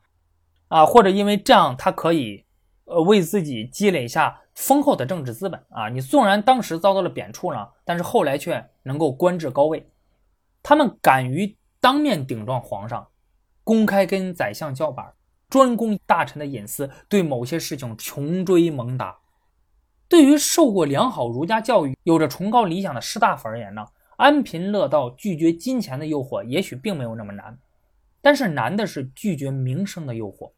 啊，或者因为这样他可以，呃，为自己积累下丰厚的政治资本啊。你纵然当时遭到了贬黜呢，但是后来却能够官至高位。他们敢于当面顶撞皇上，公开跟宰相叫板，专攻大臣的隐私，对某些事情穷追猛打。对于受过良好儒家教育、有着崇高理想的士大夫而言呢？安贫乐道，拒绝金钱的诱惑，也许并没有那么难，但是难的是拒绝名声的诱惑。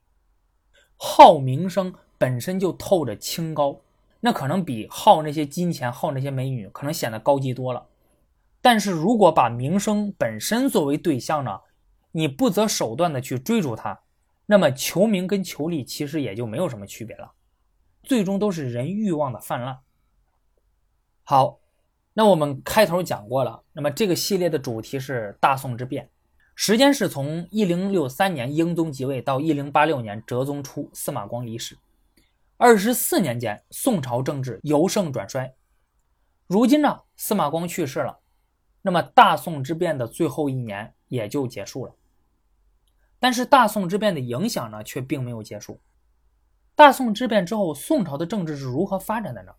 好名声本身就透着清高，那可能比好那些金钱、好那些美女，可能显得高级多了。但是如果把名声本身作为对象呢，你不择手段的去追逐它，那么求名跟求利其实也就没有什么区别了，最终都是人欲望的泛滥。好。那我们开头讲过了，那么这个系列的主题是大宋之变，时间是从一零六三年英宗即位到一零八六年哲宗初司马光离世，二十四年间宋朝政治由盛转衰。如今呢，司马光去世了，那么大宋之变的最后一年也就结束了。但是大宋之变的影响呢，却并没有结束。大宋之变之后，宋朝的政治是如何发展的呢？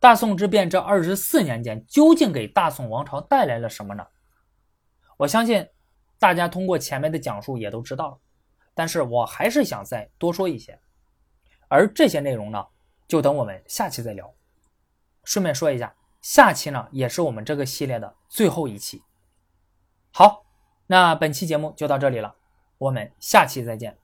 大宋之变这二十四年间，究竟给大宋王朝带来了什么呢？我相信大家通过前面的讲述也都知道了，但是我还是想再多说一些。而这些内容呢，就等我们下期再聊。顺便说一下，下期呢也是我们这个系列的最后一期。好，那本期节目就到这里了，我们下期再见。